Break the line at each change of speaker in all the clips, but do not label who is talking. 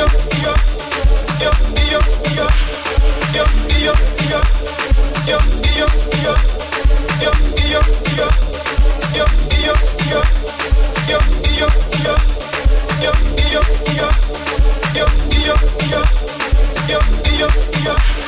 Yo, yo, yo.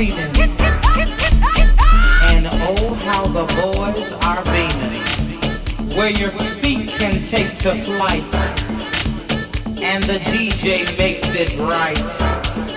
screaming. And oh, how the boys are beaming. Where your feet can take to flight. And the DJ makes it right.